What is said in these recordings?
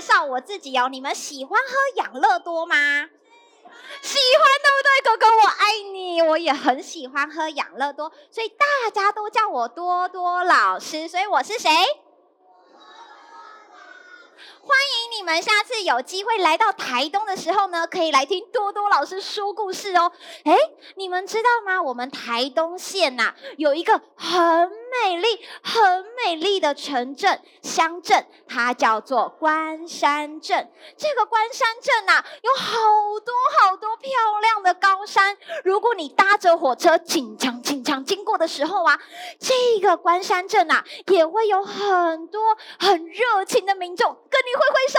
介绍我自己哦。你们喜欢喝养乐多吗？喜欢，对不对？哥哥，我爱你。我也很喜欢喝养乐多，所以大家都叫我多多老师。所以我是谁？欢迎你们下次有机会来到台东的时候呢，可以来听多多老师说故事哦。诶，你们知道吗？我们台东县呐，有一个很美丽、很美丽的城镇乡镇，它叫做关山镇。这个关山镇呐，有好多好多漂亮的高山。如果你搭着火车经常经常经过的时候啊，这个关山镇呐，也会有很多很热情的民众跟你挥挥手。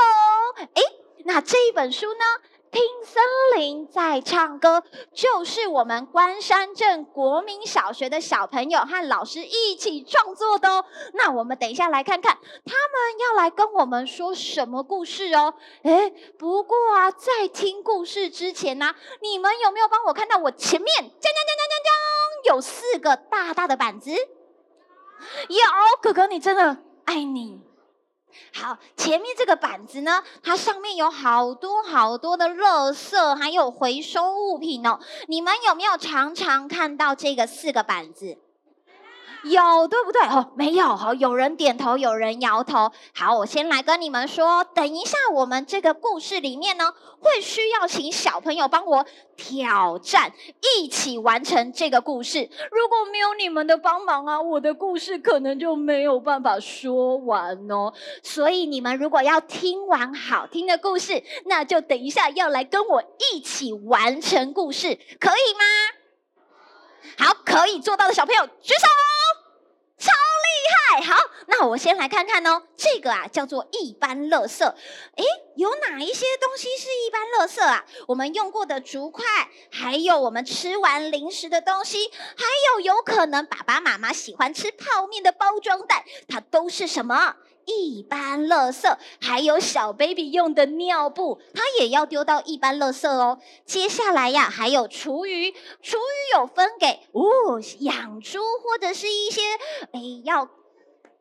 诶，那这一本书呢？听森林在唱歌，就是我们关山镇国民小学的小朋友和老师一起创作的哦。那我们等一下来看看，他们要来跟我们说什么故事哦。诶，不过啊，在听故事之前呢，你们有没有帮我看到我前面，将将将将将将，有四个大大的板子？有，哥哥，你真的爱你。好，前面这个板子呢，它上面有好多好多的垃圾，还有回收物品哦。你们有没有常常看到这个四个板子？有，对不对？哦，没有。好，有人点头，有人摇头。好，我先来跟你们说，等一下我们这个故事里面呢，会需要请小朋友帮我挑战，一起完成这个故事。如果没有你们的帮忙啊，我的故事可能就没有办法说完哦。所以你们如果要听完好听的故事，那就等一下要来跟我一起完成故事，可以吗？好，可以做到的小朋友举手。我先来看看哦。这个啊叫做一般垃圾。诶，有哪一些东西是一般垃圾啊？我们用过的竹筷，还有我们吃完零食的东西，还有有可能爸爸妈妈喜欢吃泡面的包装袋，它都是什么？一般垃圾，还有小 baby 用的尿布，它也要丢到一般垃圾哦。接下来呀，还有厨余，厨余有分给哦，养猪或者是一些诶要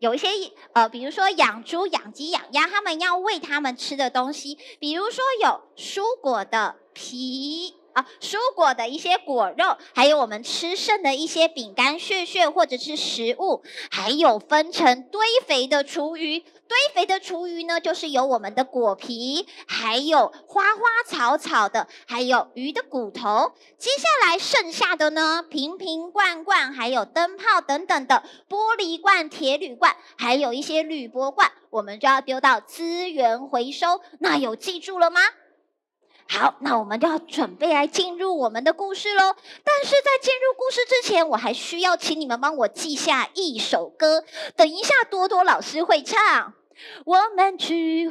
有一些呃，比如说养猪、养鸡、养鸭，他们要喂他们吃的东西，比如说有蔬果的皮。啊，蔬果的一些果肉，还有我们吃剩的一些饼干屑屑或者是食物，还有分成堆肥的厨余。堆肥的厨余呢，就是有我们的果皮，还有花花草草的，还有鱼的骨头。接下来剩下的呢，瓶瓶罐罐，还有灯泡等等的玻璃罐、铁铝罐，还有一些铝箔罐，我们就要丢到资源回收。那有记住了吗？好，那我们就要准备来进入我们的故事喽。但是在进入故事之前，我还需要请你们帮我记下一首歌，等一下多多老师会唱。我们去。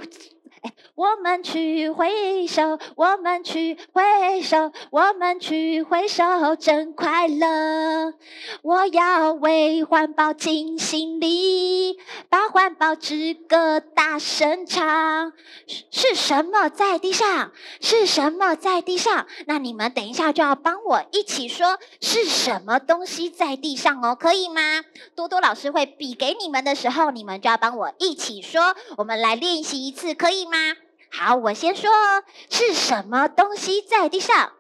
我们去挥手，我们去挥手，我们去挥手，真快乐。我要为环保尽心力，把环保之歌大声唱。是是什么在地上？是什么在地上？那你们等一下就要帮我一起说，是什么东西在地上哦，可以吗？多多老师会比给你们的时候，你们就要帮我一起说。我们来练习一次，可以？吗？好，我先说，是什么东西在地上？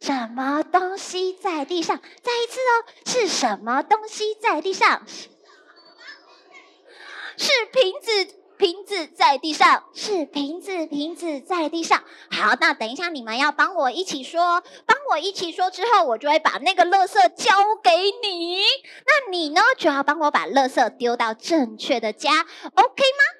什么东西在地上？再一次哦，是什么东西在地上？是瓶子，瓶子在地上。是瓶子，瓶子在地上。好，那等一下你们要帮我一起说，帮我一起说之后，我就会把那个垃圾交给你。那你呢，就要帮我把垃圾丢到正确的家，OK 吗？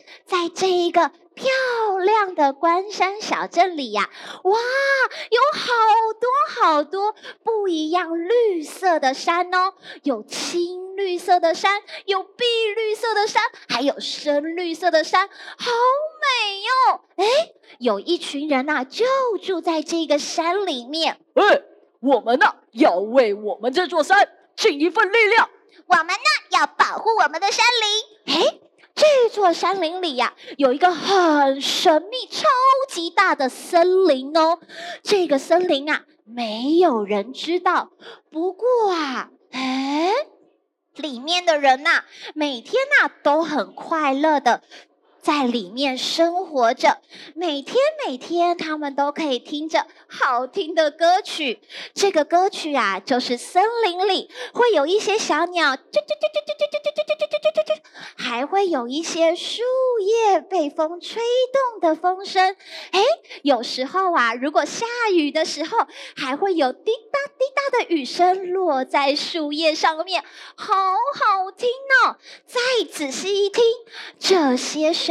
在这一个漂亮的关山小镇里呀，哇，有好多好多不一样绿色的山哦，有青。绿色的山，有碧绿色的山，还有深绿色的山，好美哟！哎，有一群人呐、啊，就住在这个山里面。哎，我们呢、啊，要为我们这座山尽一份力量，我们呢要保护我们的山林。诶，这座山林里呀，有一个很神秘、超级大的森林哦。这个森林啊，没有人知道。不过啊，哎，里面的人呐，每天呐都很快乐的。在里面生活着，每天每天，他们都可以听着好听的歌曲。这个歌曲啊，就是森林里会有一些小鸟，啾啾啾啾啾啾啾啾啾啾啾啾，还会有一些树叶被风吹动的风声。哎，有时候啊，如果下雨的时候，还会有滴答滴答的雨声落在树叶上面，好好听哦。再仔细一听，这些声。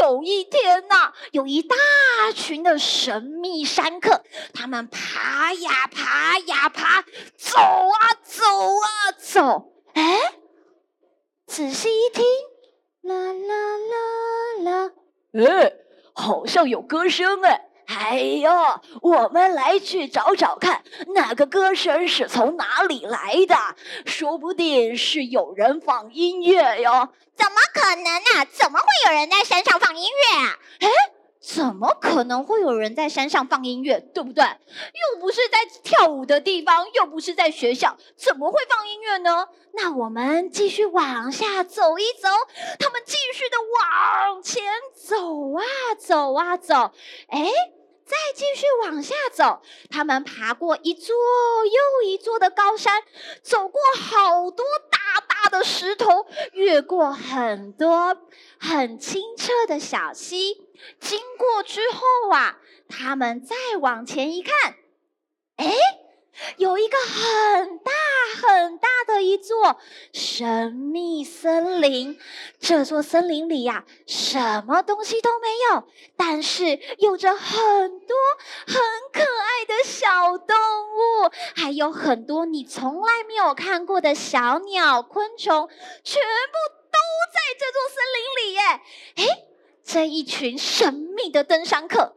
有一天呐、啊，有一大群的神秘山客，他们爬呀爬呀爬，走啊走啊走。哎，仔细一听，啦啦啦啦，哎，好像有歌声哎。哎呦，我们来去找找看，那个歌声是从哪里来的？说不定是有人放音乐哟。怎么可能啊？怎么会有人在山上放音乐啊？哎，怎么可能会有人在山上放音乐？对不对？又不是在跳舞的地方，又不是在学校，怎么会放音乐呢？那我们继续往下走一走，他们继续的往前走啊走啊走，哎。再继续往下走，他们爬过一座又一座的高山，走过好多大大的石头，越过很多很清澈的小溪。经过之后啊，他们再往前一看，哎。有一个很大很大的一座神秘森林，这座森林里呀，什么东西都没有，但是有着很多很可爱的小动物，还有很多你从来没有看过的小鸟、昆虫，全部都在这座森林里耶！诶，这一群神秘的登山客。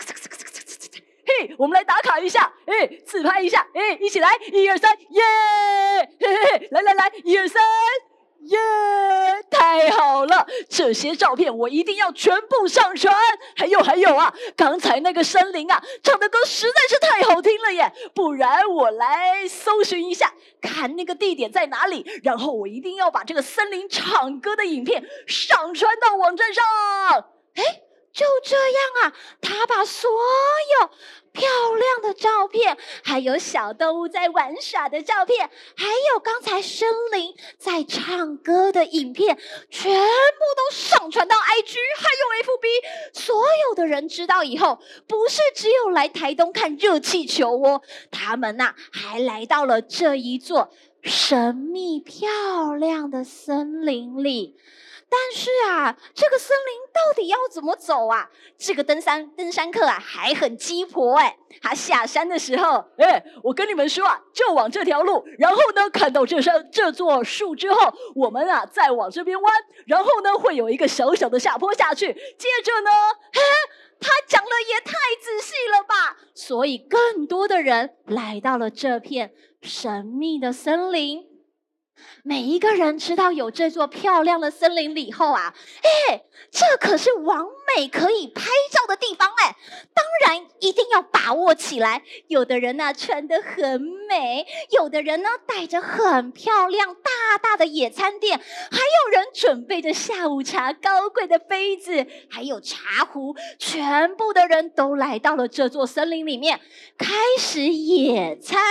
嘿，我们来打卡一下，哎，自拍一下，哎，一起来，一二三，耶！嘿嘿嘿，来来来，一二三，耶！太好了，这些照片我一定要全部上传。还有还有啊，刚才那个森林啊，唱的歌实在是太好听了耶！不然我来搜寻一下，看那个地点在哪里，然后我一定要把这个森林唱歌的影片上传到网站上。哎。就这样啊，他把所有漂亮的照片，还有小动物在玩耍的照片，还有刚才森林在唱歌的影片，全部都上传到 IG，还有 FB。所有的人知道以后，不是只有来台东看热气球哦，他们呐、还来到了这一座神秘漂亮的森林里。但是啊，这个森林到底要怎么走啊？这个登山登山客啊，还很鸡婆哎！他下山的时候，哎，我跟你们说啊，就往这条路，然后呢，看到这山这座树之后，我们啊再往这边弯，然后呢会有一个小小的下坡下去，接着呢，嘿，他讲的也太仔细了吧！所以更多的人来到了这片神秘的森林。每一个人知道有这座漂亮的森林里后啊，哎，这可是完美可以拍照的地方哎，当然一定要把握起来。有的人呢、穿得很美，有的人呢带着很漂亮大大的野餐垫，还有人准备着下午茶高贵的杯子，还有茶壶，全部的人都来到了这座森林里面，开始野餐。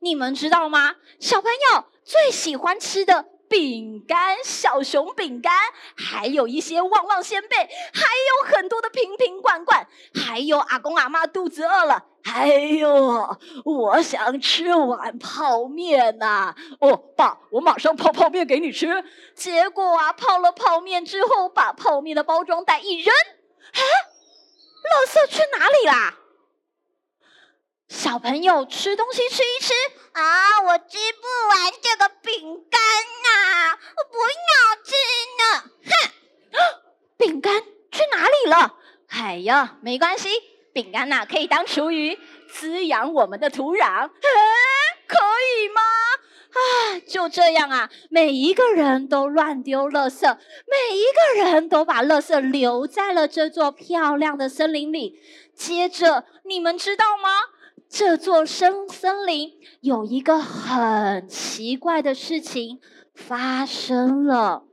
你们知道吗？小朋友最喜欢吃的饼干，小熊饼干，还有一些旺旺仙贝，还有很多的瓶瓶罐罐，还有阿公阿妈肚子饿了，哎呦，我想吃碗泡面呐、哦，爸，我马上泡泡面给你吃。结果啊，泡了泡面之后，把泡面的包装袋一扔，哎，垃圾去哪里啦？小朋友吃东西吃一吃啊，我吃不完这个饼干呐，我不要吃呢。哼，饼干去哪里了？哎呀，没关系，饼干呐可以当厨余，滋养我们的土壤。哎，可以吗？啊，就这样啊，每一个人都乱丢垃圾，每一个人都把垃圾留在了这座漂亮的森林里。接着，你们知道吗？这座森森林有一个很奇怪的事情发生了。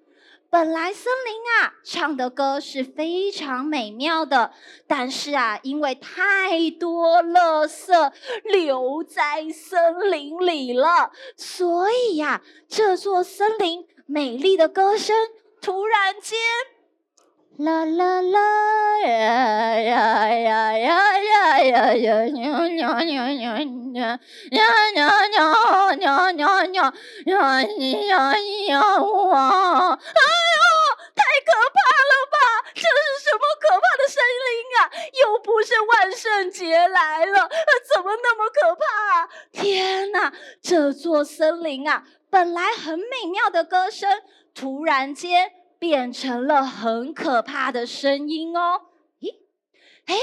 本来森林啊唱的歌是非常美妙的，但是啊，因为太多垃圾留在森林里了，所以呀，这座森林美丽的歌声突然间。啦啦啦呀呀呀呀呀呀呀呀呀呀呀呀呀呀呀呀呀呀！哎呦，太可怕了吧！这是什么可怕的森林啊？又不是万圣节来了，怎么那么可怕啊？天哪！这座森林啊，本来很美妙的歌声，突然间。变成了很可怕的声音哦！咦，哎，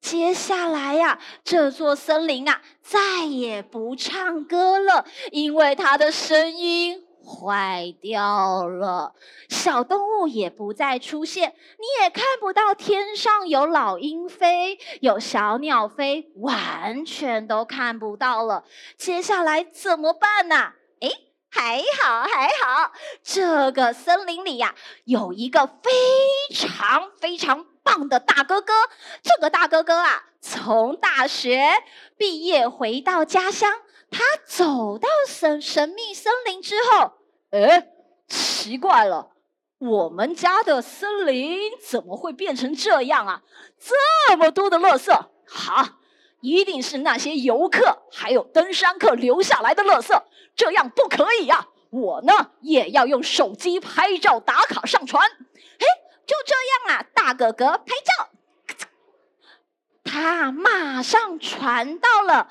接下来呀、这座森林啊，再也不唱歌了，因为它的声音坏掉了。小动物也不再出现，你也看不到天上有老鹰飞，有小鸟飞，完全都看不到了。接下来怎么办呢、啊？哎。还好还好，这个森林里呀、有一个非常非常棒的大哥哥。这个大哥哥啊，从大学毕业回到家乡，他走到神神秘森林之后，哎，奇怪了，我们家的森林怎么会变成这样啊？这么多的垃圾，好。一定是那些游客还有登山客留下来的垃圾，这样不可以呀、啊！我呢也要用手机拍照打卡上传。嘿，就这样啊，大哥哥拍照，他马上传到了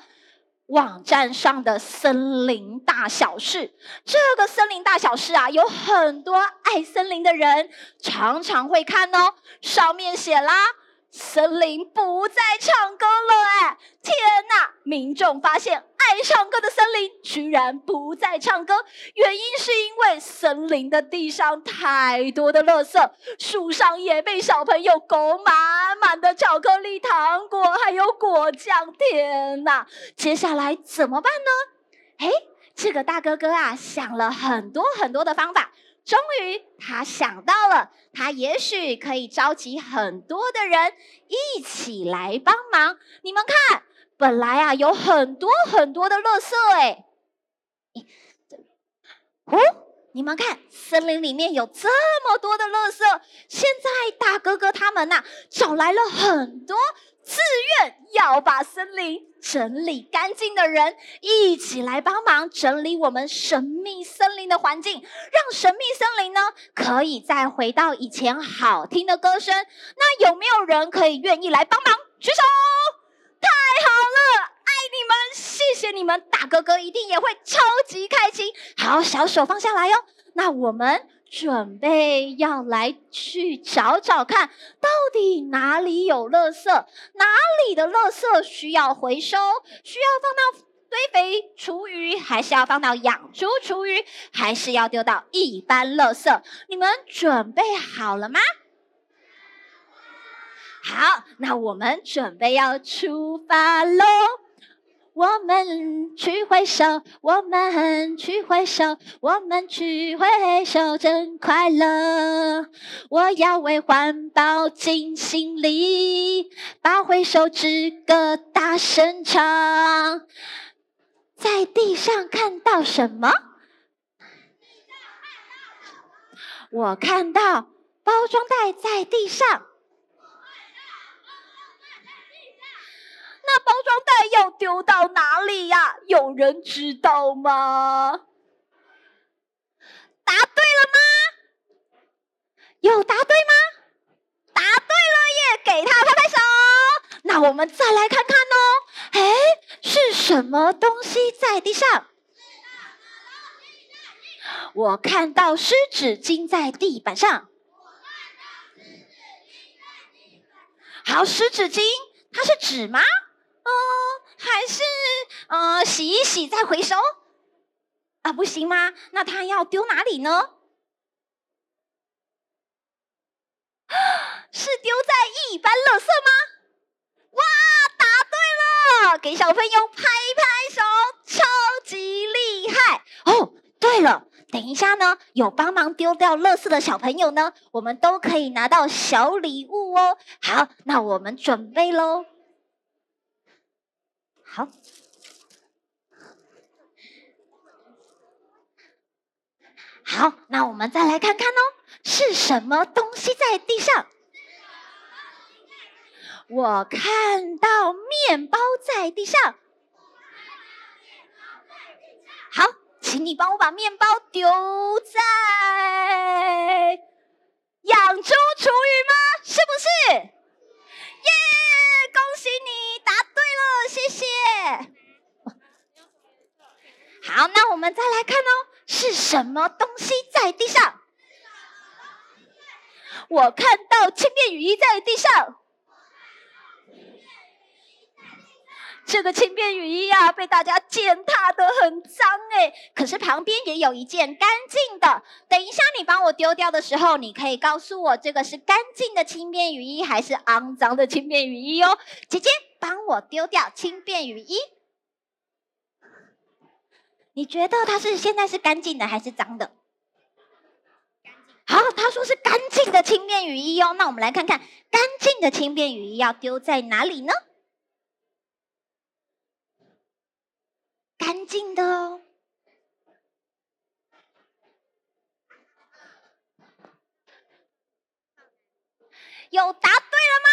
网站上的森林大小事。这个森林大小事啊，有很多爱森林的人常常会看哦，上面写啦。森林不再唱歌了，哎，天哪！民众发现爱唱歌的森林居然不再唱歌，原因是因为森林的地上太多的垃圾，树上也被小朋友勾满满的巧克力、糖果，还有果酱。天哪！接下来怎么办呢？哎，这个大哥哥啊，想了很多很多的方法。终于，他想到了，他也许可以召集很多的人一起来帮忙。你们看，本来啊有很多很多的垃圾，哎，哦，你们看，森林里面有这么多的垃圾。现在大哥哥他们呐，找来了很多。自愿要把森林整理干净的人，一起来帮忙整理我们神秘森林的环境，让神秘森林呢可以再回到以前好听的歌声。那有没有人可以愿意来帮忙？举手！太好了，爱你们，谢谢你们，大哥哥一定也会超级开心。好，小手放下来哟。那我们。准备要来去找找看，到底哪里有垃圾？哪里的垃圾需要回收？需要放到堆肥厨余，还是要放到养猪厨余，还是要丢到一般垃圾？你们准备好了吗？好，那我们准备要出发喽。我们去挥手，我们去挥手，我们去挥手，真快乐。我要为环保尽心力，把挥手之歌大声唱。在地上看到什么？我看到包装袋在地上。那包装袋要丢到哪里呀？有人知道吗？答对了吗？有答对吗？答对了耶！给他拍拍手。那我们再来看看哦。哎，是什么东西在地上？我看到湿纸巾在地板上。好，湿纸巾，它是纸吗？哦，还是呃，洗一洗再回收啊？不行吗？那它要丢哪里呢？是丢在一般垃圾吗？哇，答对了！给小朋友拍拍手，超级厉害哦！对了，等一下呢，有帮忙丢掉垃圾的小朋友呢，我们都可以拿到小礼物哦。好，那我们准备喽。好，好，那我们再来看看哦，是什么东西在地上？我看到面包在地上。好，请你帮我把面包丢在养猪厨余吗？是不是？耶，恭喜你答对了，谢谢。好，那我们再来看哦，是什么东西在地上？我看到轻便雨衣在地上。这个轻便雨衣呀，被大家践踏的很脏哎。可是旁边也有一件干净的。等一下你帮我丢掉的时候，你可以告诉我这个是干净的轻便雨衣还是肮脏的轻便雨衣哦。姐姐，帮我丢掉轻便雨衣。你觉得它是现在是干净的还是脏的？好，他说是干净的轻便雨衣哦。那我们来看看干净的轻便雨衣要丢在哪里呢？干净的哦，有答对了吗？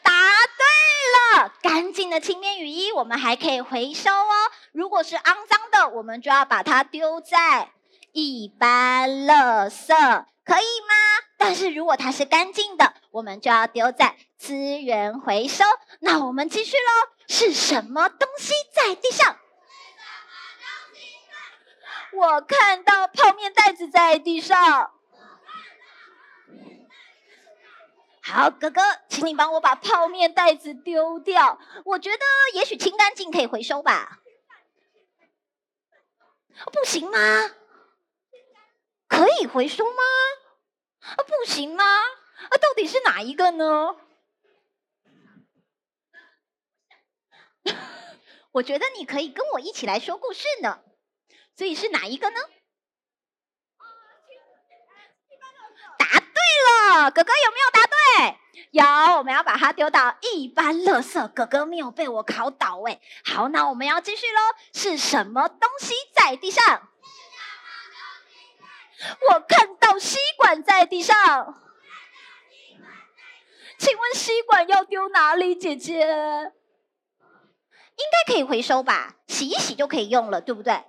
答对了，干净的轻便雨衣我们还可以回收哦。如果是肮脏的，我们就要把它丢在一般垃圾，可以吗？但是如果它是干净的，我们就要丢在资源回收。那我们继续喽，是什么东西在地上？我看到泡面袋子在地上。好，哥哥，请你帮我把泡面袋子丢掉。我觉得也许清干净可以回收吧？不行吗？可以回收吗？啊，不行吗？啊，到底是哪一个呢？我觉得你可以跟我一起来说故事呢。所以是哪一个呢？答对了，哥哥有没有答对？有，我们要把它丢到一般垃圾。哥哥没有被我考倒哎。好，那我们要继续喽。是什么东西在地上？我看到吸管在地上。请问吸管要丢哪里，姐姐？应该可以回收吧？洗一洗就可以用了，对不对？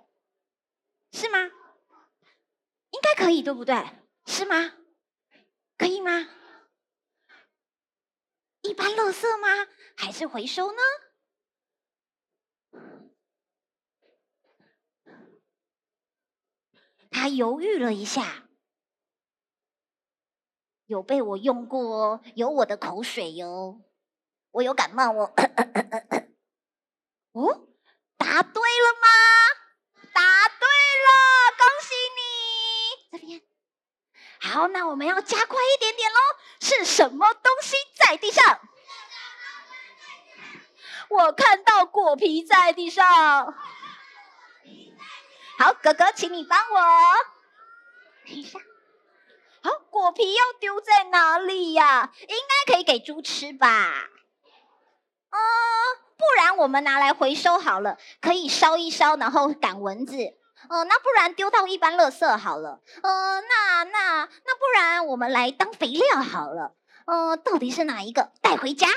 是吗？应该可以，对不对？是吗？可以吗？一般垃圾吗？还是回收呢？他犹豫了一下，有被我用过哦，有我的口水哟。我有感冒哦。哦，答对了吗？答对。好，那我们要加快一点点喽。是什么东西在地上？我看到果皮在地上。好，哥哥，请你帮我。等一下。好，果皮要丢在哪里呀？应该可以给猪吃吧？哦，不然我们拿来回收好了，可以烧一烧，然后赶蚊子。呃，那不然丢到一般垃圾好了。呃，那那那不然我们来当肥料好了。呃，到底是哪一个？带回家？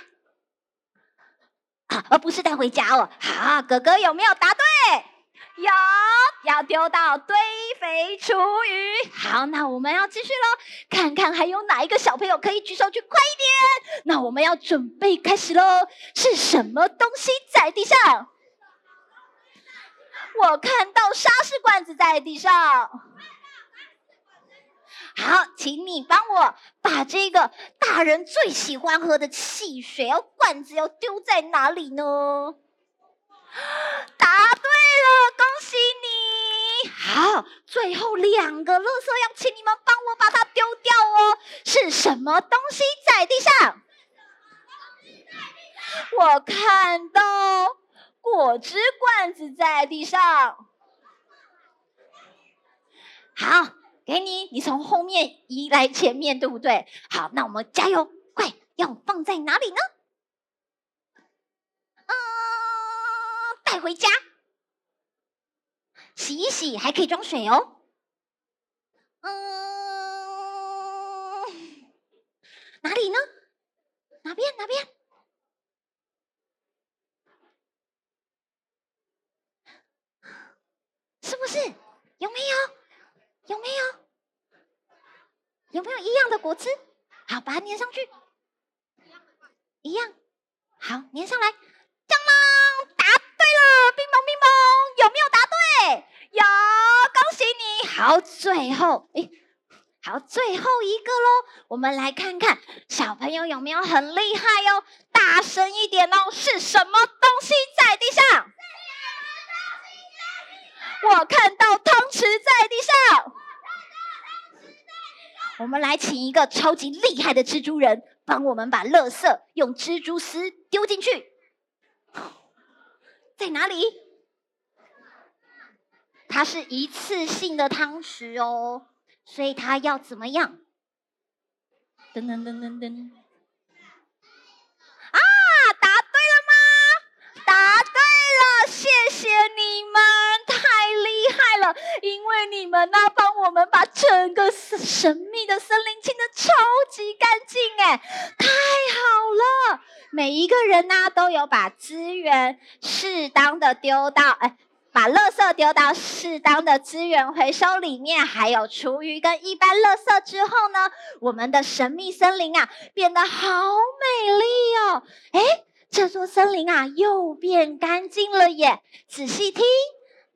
啊，而不是带回家哦。好，哥哥有没有答对？有，要丢到堆肥厨余。好，那我们要继续喽，看看还有哪一个小朋友可以举手去，快一点。那我们要准备开始喽。是什么东西在地上？我看到沙士罐子在地上。好，请你帮我把这个大人最喜欢喝的汽水哦，罐子要丢在哪里呢？答对了，恭喜你！好，最后两个垃圾要请你们帮我把它丢掉哦。是什么东西在地上？我看到。果汁罐子在地上，好，给你，你从后面移来前面，对不对？好，那我们加油，快，要放在哪里呢？嗯，带回家，洗一洗，还可以装水哦。嗯，哪里呢？哪边？哪边？是不是？有没有？有没有？有没有一样的果汁？好，把它粘上去。一样。好，粘上来。蟑螂答对了，乒乓乒乓，有没有答对？有，恭喜你。好，最后，哎，好，最后一个喽。我们来看看小朋友有没有很厉害哟，大声一点哦。是什么东西在地上？我看到汤匙在地上。我们来请一个超级厉害的蜘蛛人，帮我们把垃圾用蜘蛛丝丢进去。在哪里？它是一次性的汤匙哦，所以它要怎么样？噔噔噔噔噔。啊，答对了吗？答对了，谢谢你们。因为你们呢，帮我们把整个神秘的森林清得超级干净，哎，太好了！每一个人呢，都有把资源适当的丢到，哎，把垃圾丢到适当的资源回收里面，还有厨余跟一般垃圾之后呢，我们的神秘森林啊，变得好美丽哦！哎，这座森林啊，又变干净了耶！仔细听。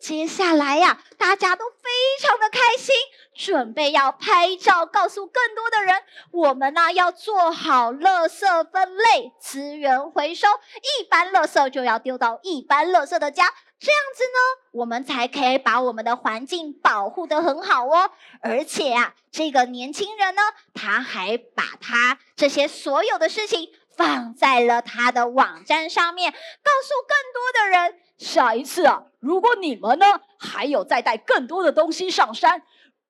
接下来呀，大家都非常的开心。准备要拍照，告诉更多的人，我们呢要做好垃圾分类、资源回收，一般垃圾就要丢到一般垃圾的家，这样子呢，我们才可以把我们的环境保护得很好哦。而且啊，这个年轻人呢，他还把他这些所有的事情放在了他的网站上面，告诉更多的人，下一次啊，如果你们呢还有再带更多的东西上山。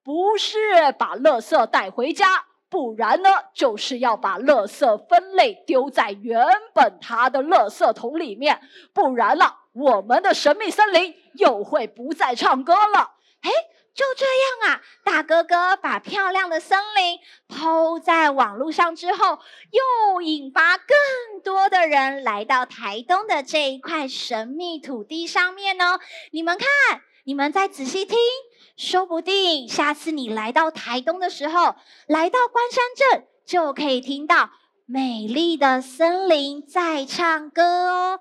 不是把垃圾带回家，不然呢，就是要把垃圾分类丢在原本它的垃圾桶里面，不然了，我们的神秘森林又会不再唱歌了。哎，就这样啊，大哥哥把漂亮的森林抛在网络上之后，又引发更多的人来到台东的这一块神秘土地上面哦。你们看，你们再仔细听。说不定下次你来到台东的时候，来到关山镇，就可以听到美丽的森林在唱歌哦！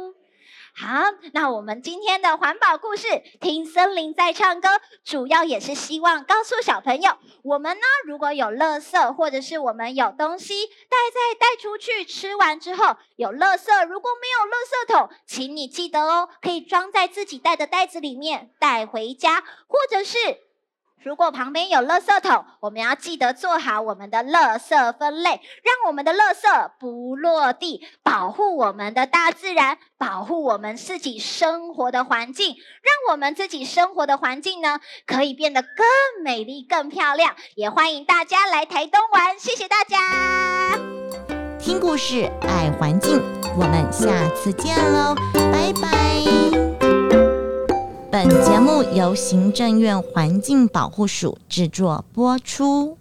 好，那我们今天的环保故事《听森林在唱歌》，主要也是希望告诉小朋友，我们呢如果有垃圾，或者是我们有东西带在带出去，吃完之后有垃圾，如果没有垃圾桶，请你记得哦，可以装在自己带的袋子里面带回家，或者是。如果旁边有垃圾桶，我们要记得做好我们的垃圾分类，让我们的垃圾不落地，保护我们的大自然，保护我们自己生活的环境，让我们自己生活的环境呢，可以变得更美丽、更漂亮。也欢迎大家来台东玩，谢谢大家。听故事，爱环境，我们下次见喽，拜拜。本节目由行政院环境保护署制作播出。